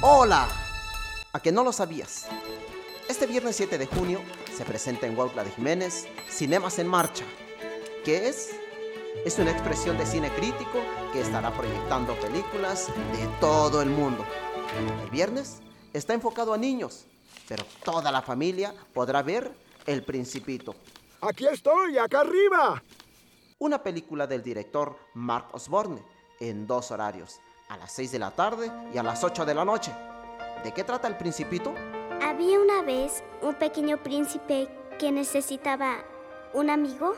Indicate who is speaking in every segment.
Speaker 1: Hola, a que no lo sabías. Este viernes 7 de junio se presenta en Huautla de Jiménez Cinemas en Marcha. ¿Qué es? Es una expresión de cine crítico que estará proyectando películas de todo el mundo. El viernes está enfocado a niños, pero toda la familia podrá ver El Principito.
Speaker 2: Aquí estoy, acá arriba.
Speaker 1: Una película del director Mark Osborne en dos horarios, a las 6 de la tarde y a las 8 de la noche. ¿De qué trata El Principito?
Speaker 3: Había una vez un pequeño príncipe que necesitaba un amigo.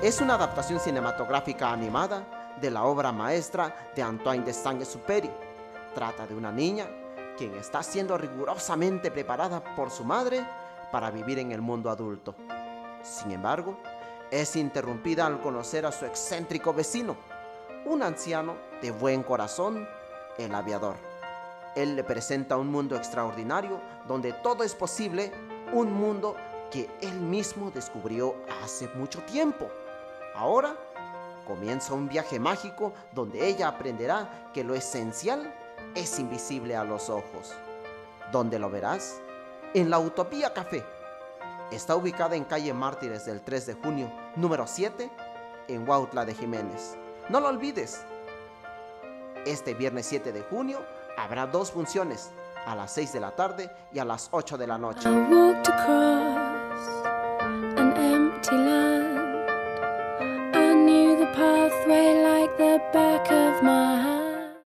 Speaker 1: Es una adaptación cinematográfica animada de la obra maestra de Antoine de Saint-Exupéry. Trata de una niña quien está siendo rigurosamente preparada por su madre para vivir en el mundo adulto. Sin embargo, es interrumpida al conocer a su excéntrico vecino, un anciano de buen corazón, el aviador. Él le presenta un mundo extraordinario donde todo es posible, un mundo que él mismo descubrió hace mucho tiempo. Ahora comienza un viaje mágico donde ella aprenderá que lo esencial es invisible a los ojos. ¿Dónde lo verás? En la Utopía Café. Está ubicada en calle Mártires del 3 de junio, número 7, en Huautla de Jiménez. No lo olvides. Este viernes 7 de junio habrá dos funciones, a las 6 de la tarde y a las 8 de la noche.